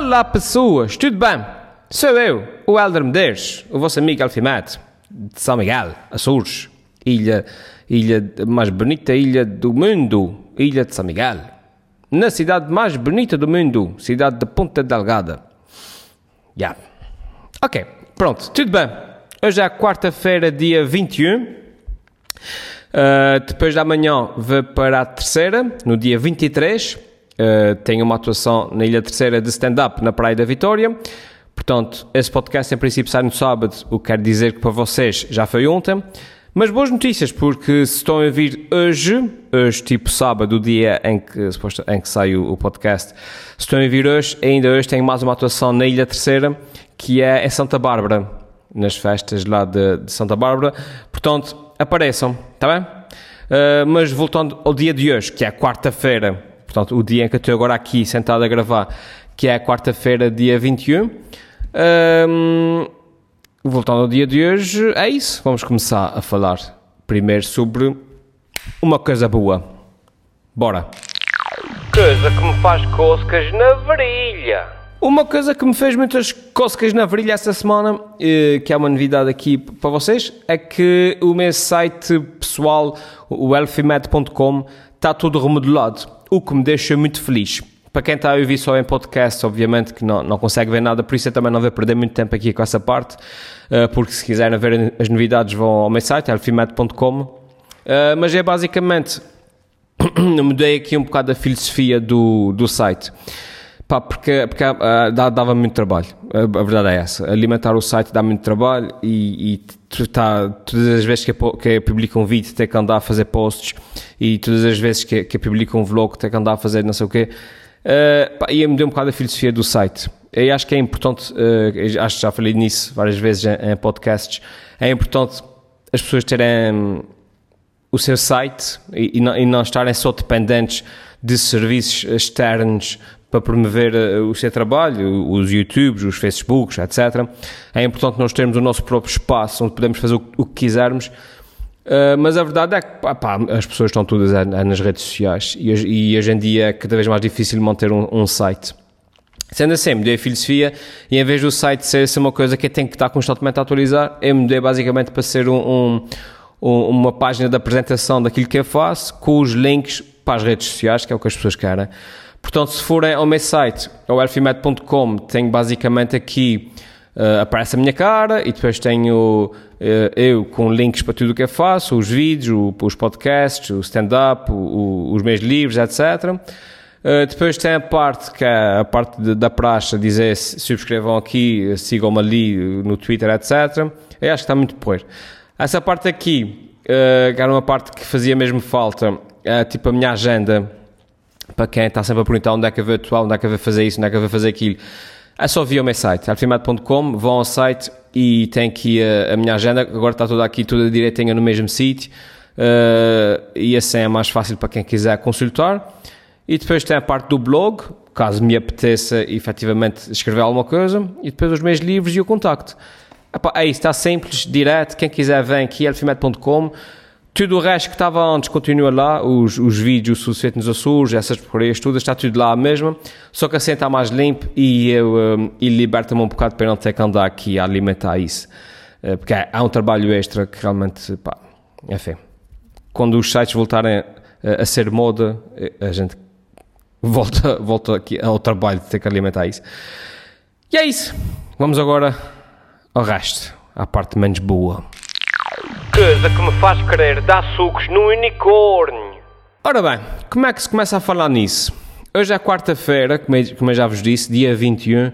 Olá pessoas, tudo bem? Sou eu, o Helder Medeiros, o vosso amigo Alfimate, de São Miguel, Açores, ilha, ilha mais bonita ilha do mundo, ilha de São Miguel. Na cidade mais bonita do mundo, cidade de Ponta Delgada. Já. Yeah. Ok, pronto, tudo bem. Hoje é quarta-feira, dia 21. Uh, depois da manhã vou para a terceira, no dia 23. Uh, tenho uma atuação na Ilha Terceira de stand-up na Praia da Vitória. Portanto, esse podcast em princípio sai no sábado, o que quer dizer que para vocês já foi ontem. Mas boas notícias, porque se estão a vir hoje, hoje tipo sábado, o dia em que, em que sai o, podcast, se estão a vir hoje, ainda hoje tenho mais uma atuação na Ilha Terceira, que é em Santa Bárbara, nas festas lá de, de Santa Bárbara. Portanto, apareçam, está bem? Uh, mas voltando ao dia de hoje, que é quarta-feira, portanto, o dia em que eu estou agora aqui sentado a gravar, que é quarta-feira, dia 21. Um, voltando ao dia de hoje, é isso. Vamos começar a falar primeiro sobre uma coisa boa. Bora! Coisa que me faz coscas na virilha. Uma coisa que me fez muitas coscas na virilha essa semana, eh, que é uma novidade aqui para vocês, é que o meu site pessoal, o elfimed.com, está todo remodelado, o que me deixa muito feliz. Para quem está a ouvir só em podcast, obviamente que não, não consegue ver nada, por isso eu também não vou perder muito tempo aqui com essa parte, eh, porque se quiserem ver as novidades vão ao meu site, elfimed.com. Eh, mas é basicamente, mudei aqui um bocado a filosofia do, do site. Pá, porque, porque uh, dava muito trabalho. A, a, verdade é essa. Alimentar o site dá muito trabalho e, e tá, todas as vezes que eu, que eu um vídeo tem que andar a fazer posts e todas as vezes que, que eu publico um vlog tem que andar a fazer não sei o quê. Uh, pá, e me deu um bocado a filosofia do site. Eu acho que é importante, uh, acho que já falei nisso várias vezes em, em podcasts, é importante as pessoas terem o seu site e, e, não, e não estarem só dependentes de serviços externos para promover eh, o seu trabalho, os YouTubes, os Facebooks, etc. É importante nós termos o nosso próprio espaço onde podemos fazer o, que quisermos, uh, mas a verdade é que pá, as pessoas estão todas nas redes sociais e, e, hoje em dia é cada vez mais difícil manter um, um site. Sendo assim, mudei a filosofia e em vez do site ser, ser uma coisa que tem que estar constantemente a atualizar, eu mudei basicamente para ser um, um, uma página de apresentação daquilo que eu faço com os links para as redes sociais, que é o que as pessoas querem. Portanto, se forem ao meu site, ao elfimed.com, tenho basicamente aqui, uh, aparece a minha cara e depois tenho uh, eu com links para tudo o que eu faço, os vídeos, o, os podcasts, o stand-up, os meus livros, etc. Uh, eh, depois tem a parte que é a parte de, da praxe, dizer subscrevam aqui, sigam-me ali no Twitter, etc. Eu acho que está muito por. Essa parte aqui, uh, que era uma parte que fazia mesmo falta, é tipo a minha agenda para quem está sempre a perguntar onde é que eu vou atuar, onde é que eu vou fazer isso, onde é que eu vou fazer aquilo, é só via o meu site, alfimado.com, vão ao site e tem aqui a, a, minha agenda, agora está toda aqui, toda direitinha no mesmo sítio, uh, e assim é mais fácil para quem quiser consultar. E depois tem a parte do blog, caso me apeteça efetivamente escrever alguma coisa, e depois os meus livros e o contacto. Epá, é isso, está simples, direto, quem quiser vem aqui, alfimed.com, tudo o resto que estava antes continua lá, os, os vídeos, o Suceito nos Açores, essas porcarias todas, está tudo lá mesmo, só que assim está mais limpo e, eu, um, e liberta-me um bocado para não ter que andar aqui a alimentar isso. Uh, porque há, há, um trabalho extra que realmente, pá, enfim. Quando os sites voltarem a, a ser moda, eh, a gente volta, volta aqui ao trabalho de ter que alimentar isso. E é isso. Vamos agora ao resto, à parte menos boa coisa que me faz querer dar sucos no unicórnio. Ora bem, como é que se começa a falar nisso? Hoje é quarta-feira, como, eu já vos disse, dia 21. Uh,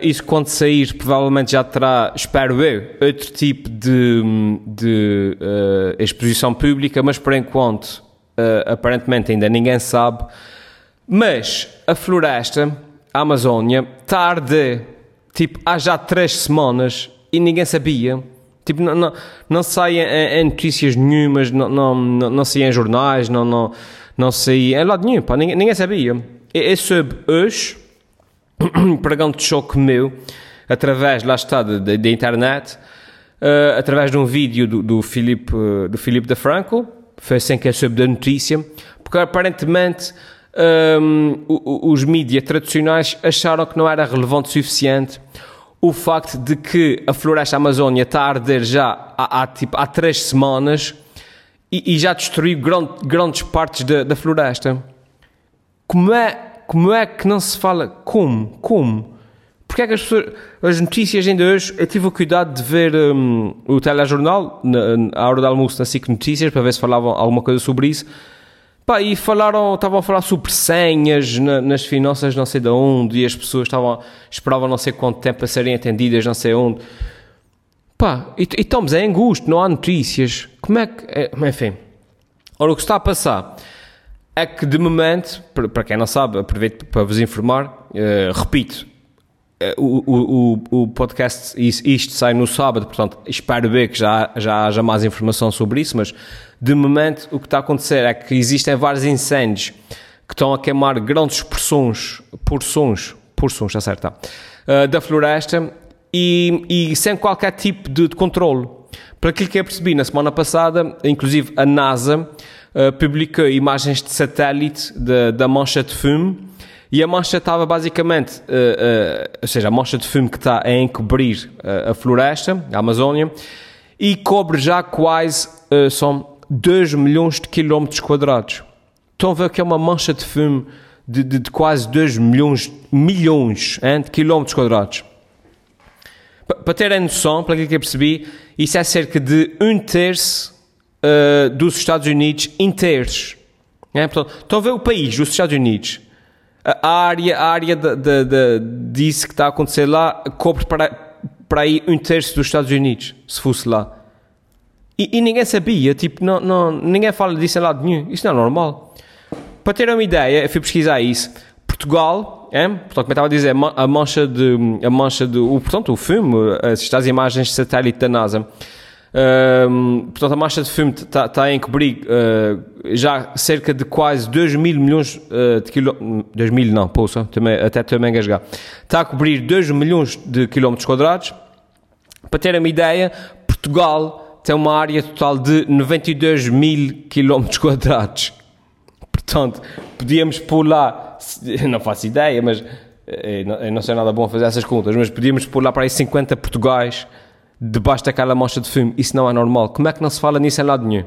isso quando sair provavelmente já terá, espero eu, outro tipo de, de uh, exposição pública, mas por enquanto uh, aparentemente ainda ninguém sabe. Mas a floresta, a Amazónia, tarde, tipo há já três semanas e ninguém sabia. Tipo, não, não, não sai em, em, notícias nenhumas, não, não, não, não sai em jornais, não, não, não sai em lado nenhum, pá, ninguém, ninguém sabia. É, é sobre hoje, pregão de choque meu, através, lá está, da internet, uh, através de um vídeo do, do Filipe, do Filipe da Franco, foi assim que eu soube da notícia, porque aparentemente o- o- os mídias tradicionais acharam que não era relevante o suficiente o facto de que a floresta amazónia está a arder já há, há, tipo, há três semanas e, e já destruiu gran- grandes partes da, da floresta. Como é, como é que não se fala? Como? Como? Porque é que as pessoas. As notícias ainda hoje. Eu tive o cuidado de ver hum, o telejornal, na, na- hora do almoço, na SIC Notícias, para ver se falavam alguma coisa sobre isso. Pá, e falaram, estavam a falar sobre senhas na- nas finanças, não sei de onde, e as pessoas estavam, esperavam não sei quanto tempo a serem atendidas, não sei onde. Pá, e, e estamos em angústia, não há notícias. Como é que. é, enfim. Ora, o que está a passar é que, de momento, para quem não sabe, aproveito para vos informar, eh, repito, o, o, o, podcast, is- isto sai no sábado, portanto, espero ver que já, já haja mais informação sobre isso, mas de momento o que está a acontecer é que existem vários incêndios que estão a queimar grandes porções, porções, porções, certo, tá, eh, da floresta e, e sem qualquer tipo de, de controle. Para aquilo que eu percebi na semana passada, inclusive a NASA eh, publicou imagens de satélite da mancha de fumo e a mancha estava basicamente, eh, eh, ou seja, a mancha de fumo que está a encobrir eh, a floresta, a Amazónia, e cobre já quase, são 2 milhões de quilómetros quadrados. Estão a ver que é uma mancha de fumo de, de- de quase 2 milhões, milhões hein, de quilómetros quadrados. Pa- Para terem noção, para aquilo que eu percebi, isso é cerca de um terço eh, dos Estados Unidos inteiros. É, portanto, estão a ver o país, os Estados Unidos. A área, a área da, da, da- disso que está a acontecer lá cobre para, para aí um terço dos Estados Unidos, se fosse lá. E, e ninguém sabia, tipo, não, não, ninguém fala disso em lado nenhum. Isso não é normal. Para ter uma ideia, eu fui pesquisar isso. Portugal, é? portanto, como eu estava a dizer, a mancha de, a mancha de, o, portanto, o filme, estas imagens de satélite da NASA, Ahm, portanto, a mancha de fumo está tá a encobrir ah, já cerca de quase 2 mil milhões ah, de quilómetros. 2 mil, não, poça, também, até também engasgar. Está a cobrir 2 milhões de quilómetros quadrados. Para terem uma ideia, Portugal tem uma área total de 92 mil quilómetros quadrados. Portanto, podíamos pôr lá, não faço ideia, mas eh, não- eu não sei nada bom fazer essas contas, mas podíamos pôr lá para aí 50 Portugais debaixo daquela mancha de fumo. Isso não é normal. Como é que não se fala nisso em lado nenhum?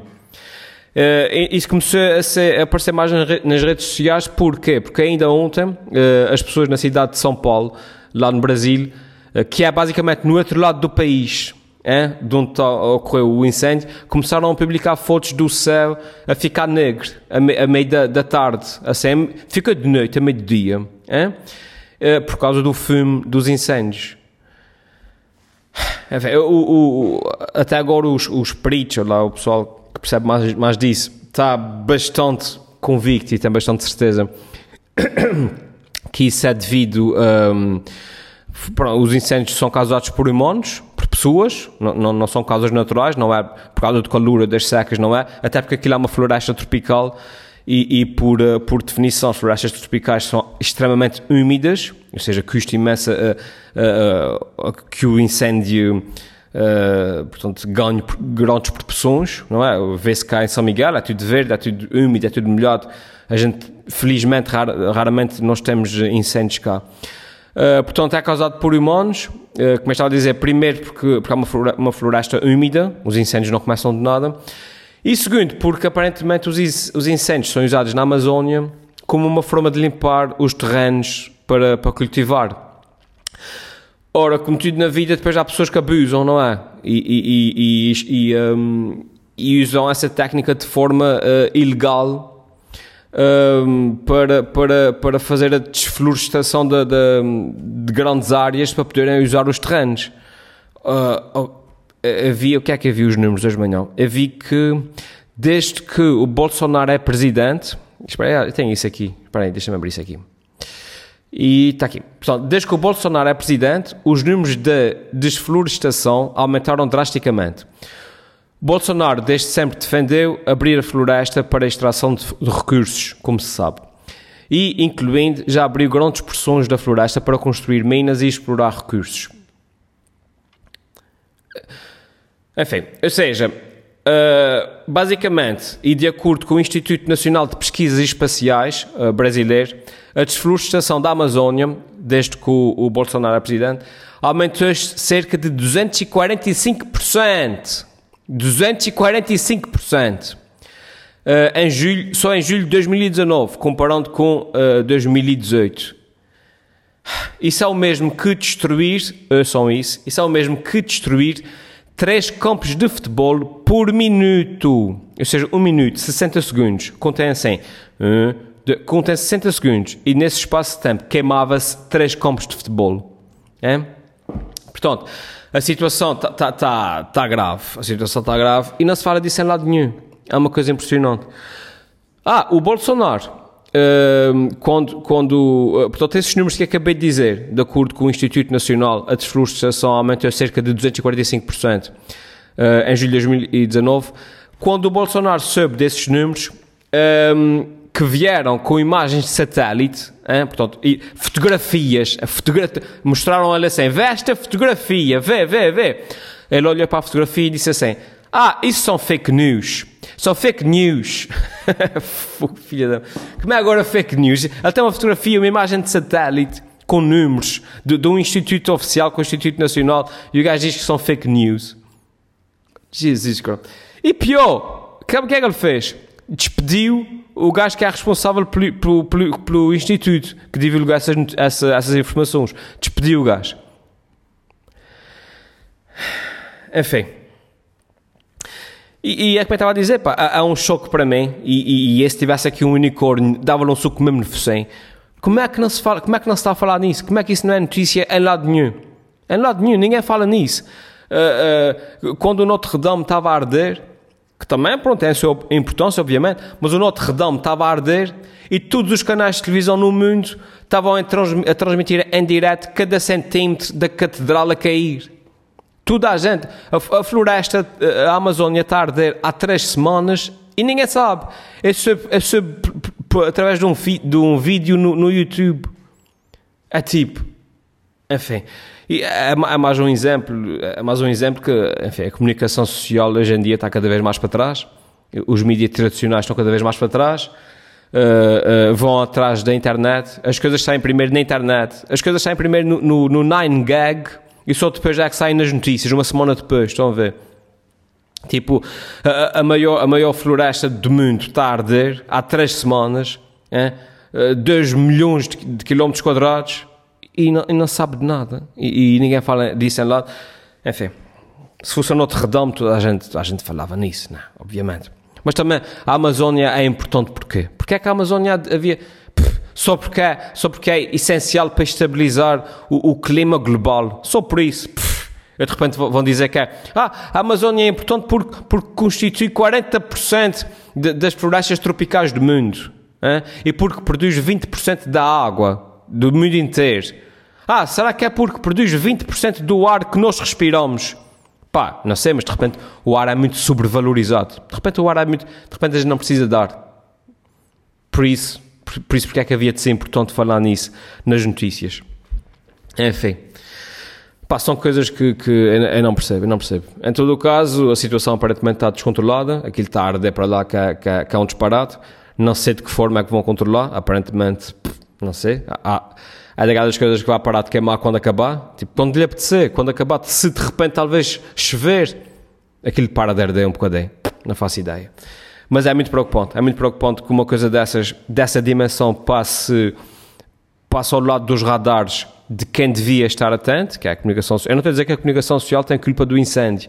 Eh, isso começou a, ser- a aparecer mais nas re- nas redes sociais, porquê? Porque ainda ontem eh, as pessoas na cidade de São Paulo, lá no Brasil, eh, que é basicamente no outro lado do país, hein, de onde tá- ocorreu o incêndio, começaram a publicar fotos do céu a ficar negro, a, me- a meio da, da tarde, assim, fica de noite, a meio do dia, hein, por causa do fumo dos incêndios. Enfim, o- o- até agora os, os peritos, lá, o pessoal que percebe mais, mais disso, está bastante convicto e tem bastante certeza que isso é devido um, pronto, os incêndios são causados por humanos, por pessoas, não, não, não são causas naturais, não é por causa do calor das secas, não é, até porque aquilo é uma floresta tropical e, e por, eh, por definição as florestas tropicais são extremamente úmidas, ou seja, custa imenso eh, eh, que o incêndio eh, portanto, ganhe grandes proporções, não é? Vê-se cá em São Miguel, é tudo verde, é tudo úmido, é tudo molhado. A gente, felizmente, rar- raramente nós temos incêndios cá. Uh, portanto, é causado por humanos, uh, como eu estava a dizer, primeiro porque, porque uma flore- uma floresta úmida, os incêndios não começam de nada, e segundo, porque aparentemente os, os incêndios são usados na Amazónia como uma forma de limpar os terrenos para, para cultivar. Ora, como tudo na vida, depois há pessoas que abusam, não é? E, e- e- e- um, usam essa técnica de forma uh, ilegal um, para, para, para fazer a desflorestação de, de- de grandes áreas para poderem usar os terrenos. Uh, havia, o que é que havia os números hoje de manhã? Havia que, desde que o Bolsonaro é presidente, espera eu tenho isso aqui, espera aí, deixa-me abrir isso aqui. E está aqui. Portanto, desde que o Bolsonaro é presidente, os números de desflorestação aumentaram drasticamente. Bolsonaro, desde sempre, defendeu abrir a floresta para a extração de, de recursos, como se sabe. E, incluindo, já abriu grandes porções da floresta para construir minas e explorar recursos. Enfim, ou seja, Uh, basicamente, e de acordo com o Instituto Nacional de Pesquisas Espaciais uh, brasileiro, a desflorestação da Amazónia, desde que o, o Bolsonaro é presidente, aumentou cerca de 245%. 245%. Uh, em julho, só em julho de 2019, comparando com uh, 2018. Isso é o mesmo que destruir, só isso, isso é o mesmo que destruir 3 campos de futebol por minuto. Ou seja, 1 minuto, 60 segundos. Contém assim. Um, contém 60 segundos. E nesse espaço de tempo queimava-se 3 campos de futebol. É? Portanto, a situação está tá, tá, tá grave. A situação está grave e não se fala disso em lado nenhum. É uma coisa impressionante. Ah, o Bolsonaro quando, quando, uh, portanto, esses números que acabei de dizer, de acordo com o Instituto Nacional, a desflorestação aumentou cerca de 245% uh, em julho de 2019. Quando o Bolsonaro soube desses números, que vieram com imagens de satélite, hein, portanto, e fotografias, fotogra mostraram ele assim, vê esta fotografia, vê, vê, vê. Ele olhou para a fotografia e disse assim, ah, isso são fake news. São fake news. Filha da... Como é agora fake news? Tem uma fotografia, uma imagem de satélite com números de, de um instituto oficial, com o Instituto Nacional, e o gajo diz que são fake news. Jesus Christ. E pior, o que é que ele fez? Despediu o gajo que é responsável pelo, pelo, pelo, pelo instituto que divulgou essas, essa, essas informações. Despediu o gajo. Enfim. E, e é como eu estava a dizer, pá, há, um choque para mim, e, e, e se tivesse aqui um unicórnio, dava-lhe um suco mesmo no fossém. Como é que não se fala, como é que não se está a falar nisso? Como é que isso não é notícia em lado nenhum? Em lado nenhum, ninguém fala nisso. Uh, uh, quando o Notre Dame estava a arder, que também, pronto, tem a sua importância, obviamente, mas o Notre Dame estava a arder e todos os canais de televisão no mundo estavam a transmitir em direto cada centímetro da catedral a cair. Toda a gente. A, a floresta, a Amazônia está a arder há três semanas e ninguém sabe. É é através de um, de um vídeo no, no YouTube. É tipo. Enfim. E é, é, mais um exemplo, é mais um exemplo que enfim, a comunicação social hoje em dia está cada vez mais para trás. Os mídias tradicionais estão cada vez mais para trás. Uh, uh, vão atrás da internet. As coisas saem primeiro na internet. As coisas saem primeiro no, no, no 9gag e só depois já é que saem nas notícias, uma semana depois, estão a ver? Tipo, a, a maior, a maior floresta do mundo está a arder há três semanas, é? 2 milhões de, de, quilómetros quadrados e não, e não sabe de nada. E, e, ninguém fala disso em lado. Enfim, se fosse a Notre Dame, toda a gente, a gente falava nisso, não, obviamente. Mas também a Amazónia é importante porquê? Porque é que a Amazónia havia só porque é, só porque é essencial para estabilizar o, o clima global. Só por isso. Pff, de repente vão dizer que é, ah, a Amazônia é importante porque, porque constitui 40% de, das florestas tropicais do mundo. Hein? E porque produz 20% da água do mundo inteiro. Ah, será que é porque produz 20% do ar que nós respiramos? Pá, não sei, mas de repente o ar é muito sobrevalorizado. De repente o ar é muito. De repente a gente não precisa dar. Por isso, por isso porque é que havia de ser importante falar nisso nas notícias. Enfim. Pá, são coisas que, que eu não percebo, eu não percebo. Em todo o caso, a situação aparentemente está descontrolada, aquilo está a arder para lá que que, que é um disparate. Não sei de que forma é que vão controlar, aparentemente, não sei. Há, há daquelas coisas que vai parar de queimar quando acabar. Tipo, quando lhe apetecer, quando acabar, se de repente talvez chover, aquilo para de arder um bocadinho. Não faço ideia. Mas é muito preocupante, é muito preocupante que uma coisa dessas, dessa dimensão passe, passe ao lado dos radares de quem devia estar atento, que é a comunicação social. Eu não estou a dizer que a comunicação social tem culpa do incêndio.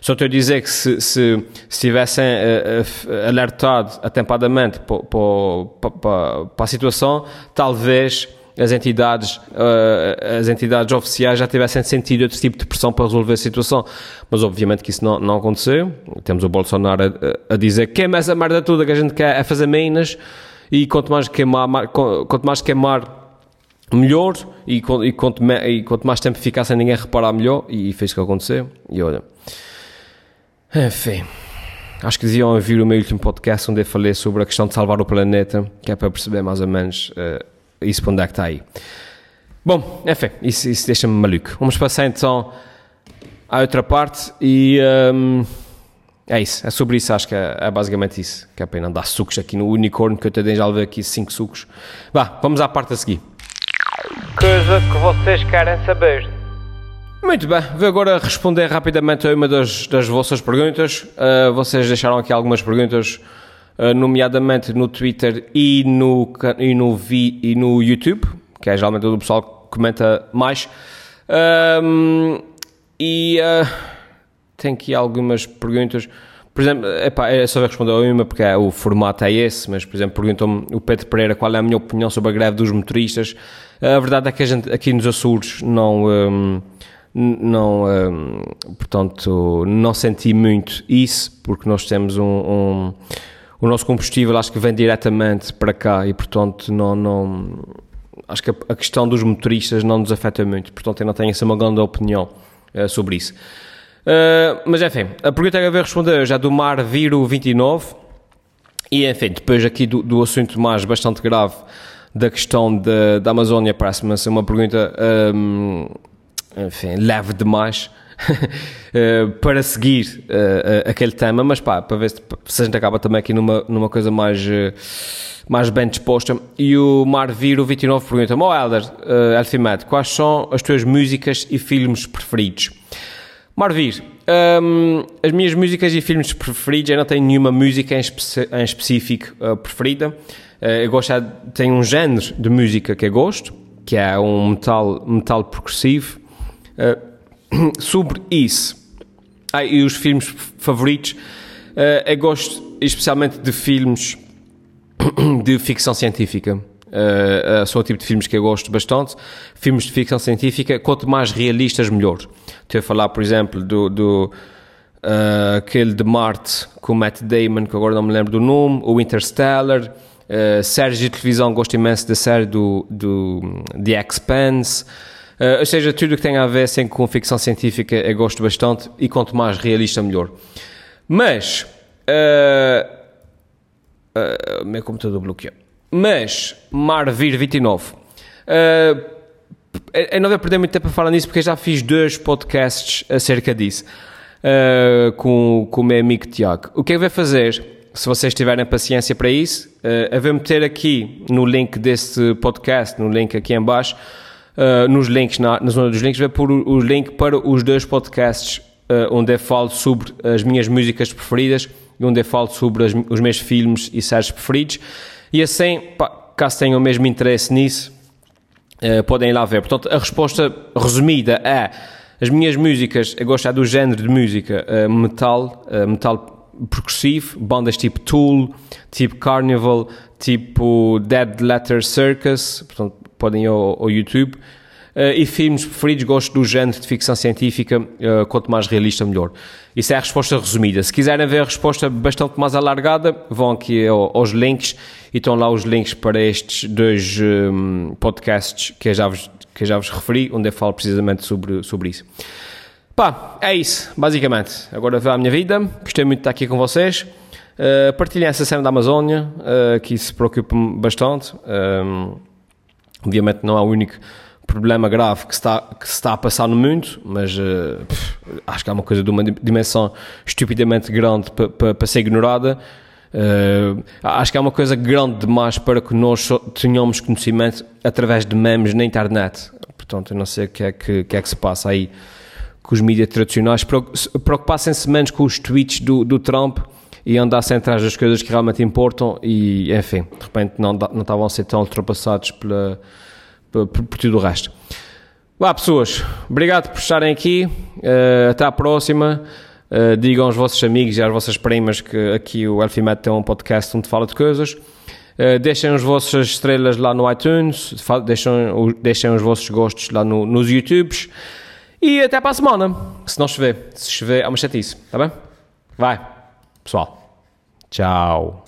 Só estou a dizer que se, se, se tivessem uh, alertado atempadamente para, para, para, para a situação, talvez as entidades, uh, as entidades oficiais já tivessem sentido outro tipo de pressão para resolver a situação. Mas obviamente que isso não, não aconteceu. Temos o Bolsonaro a, a dizer queima essa merda toda que a gente quer é fazer minas e quanto mais queimar, quanto mais queimar melhor e, e, quanto, e quanto mais tempo ficar sem ninguém reparar melhor e fez o que aconteceu e olha enfim acho que deviam ouvir o meu último podcast onde eu falei sobre a questão de salvar o planeta que é para perceber mais ou menos uh, isso para onde é que está aí. Bom, enfim, isso, isso deixa-me maluco. Vamos passar então à outra parte e um, é isso, é sobre isso, acho que é, é basicamente isso. Que é para não dar sucos aqui no unicórnio, que eu também já levei aqui 5 sucos. Vá, vamos à parte a seguir. Coisa que vocês querem saber. Muito bem, vou agora responder rapidamente a uma das, das vossas perguntas. Uh, vocês deixaram aqui algumas perguntas, nomeadamente no Twitter e no, e, no vi, e no YouTube, que é geralmente onde o pessoal comenta mais. Um, e uh, tem aqui algumas perguntas. Por exemplo, epá, é só responder a uma porque é, o formato é esse, mas, por exemplo, perguntou-me o Pedro Pereira qual é a minha opinião sobre a greve dos motoristas. A verdade é que a gente aqui nos Açores não. Um, não, portanto, não senti muito isso, porque nós temos um, um, o nosso combustível acho que vem diretamente para cá e, portanto, não, não acho que a, a questão dos motoristas não nos afeta muito, portanto, eu não tenho essa uma grande opinião uh, sobre isso. Uh, mas, enfim, a pergunta que eu vou responder já é do Mar Viro 29 e, enfim, depois aqui do, do assunto mais bastante grave da questão de, da Amazónia, parece-me uma pergunta um, enfim, leve demais para seguir uh, aquele tema, mas pá, para ver se, se, a gente acaba também aqui numa, numa coisa mais, uh, mais bem disposta. E o Marviro 29 pergunta-me, oh Helder, uh, Elfimed, quais são as tuas músicas e filmes preferidos? Marvir, um, as minhas músicas e filmes preferidos, eu não tenho nenhuma música em, espe em específico preferida. eu gosto, tenho um género de música que eu gosto, que é um metal, metal progressivo, Uh, sobre isso, ah, e os filmes favoritos, uh, eu gosto especialmente de filmes de ficção científica. Uh, são o tipo de filmes que eu gosto bastante. Filmes de ficção científica, quanto mais realistas, melhor. Estou a falar, por exemplo, do, do uh, aquele de Marte com Matt Damon, que agora não me lembro do nome, o Interstellar. Uh, séries de televisão, gosto imenso da série do, do The Expanse. Uh, ou seja, tudo que tem a ver assim, com ficção científica eu gosto bastante e quanto mais realista, melhor. Mas. Uh, uh, meu computador bloqueou. Mas, Marvir 29. Uh, eu não vou perder muito tempo a falar nisso porque já fiz dois podcasts acerca disso uh, com, com o meu amigo Tiago. O que eu vou fazer, se vocês tiverem paciência para isso, uh, eu vou meter aqui no link deste podcast, no link aqui em baixo, uh, nos links, na, na, zona dos links, vai pôr o, o link para os dois podcasts uh, onde eu falo sobre as minhas músicas preferidas e onde eu falo sobre as, os meus filmes e séries preferidos. E assim, pá, caso tenham o mesmo interesse nisso, uh, podem ir lá ver. Portanto, a resposta resumida é as minhas músicas, eu gosto é do género de música metal, metal progressivo, bandas tipo Tool, tipo Carnival, tipo Dead Letter Circus, portanto, podem ir ao, ao YouTube. Uh, e filmes preferidos, gosto do género de ficção científica, uh, quanto mais realista, melhor. Isso é a resposta resumida. Se quiserem ver a resposta bastante mais alargada, vão aqui ao, aos links e estão lá os links para estes dois um, podcasts que eu, já vos, que já vos referi, onde eu falo precisamente sobre, sobre isso. Pá, é isso, basicamente. Agora vou à minha vida. Gostei muito de estar aqui com vocês. Uh, partilhem essa cena da Amazónia, que se preocupa-me bastante. Um, Obviamente não é o único problema grave que se está, que está a passar no mundo, mas uh, acho que é uma coisa de uma dimensão estupidamente grande para ser ignorada. Uh, acho que é uma coisa grande demais para que nós tenhamos conhecimento através de memes na internet. Portanto, eu não sei o que é que, que, é que se passa aí com os mídias tradicionais. Preocupassem-se menos com os tweets do, do Trump e andassem atrás das coisas que realmente importam e, enfim, de repente não, não estavam a ser tão ultrapassados pela, por, por tudo o resto. Vá, pessoas, obrigado por estarem aqui. Uh, até à próxima. Uh, digam aos vossos amigos e às vossas primas que aqui o Elfimet tem um podcast onde fala de coisas. Uh, deixem as vossas estrelas lá no iTunes, deixem, deixem os vossos gostos lá no, nos YouTubes. E até para a semana. Se não chover. Se chover, é uma chatice, tá bem? Vai, pessoal. Tchau.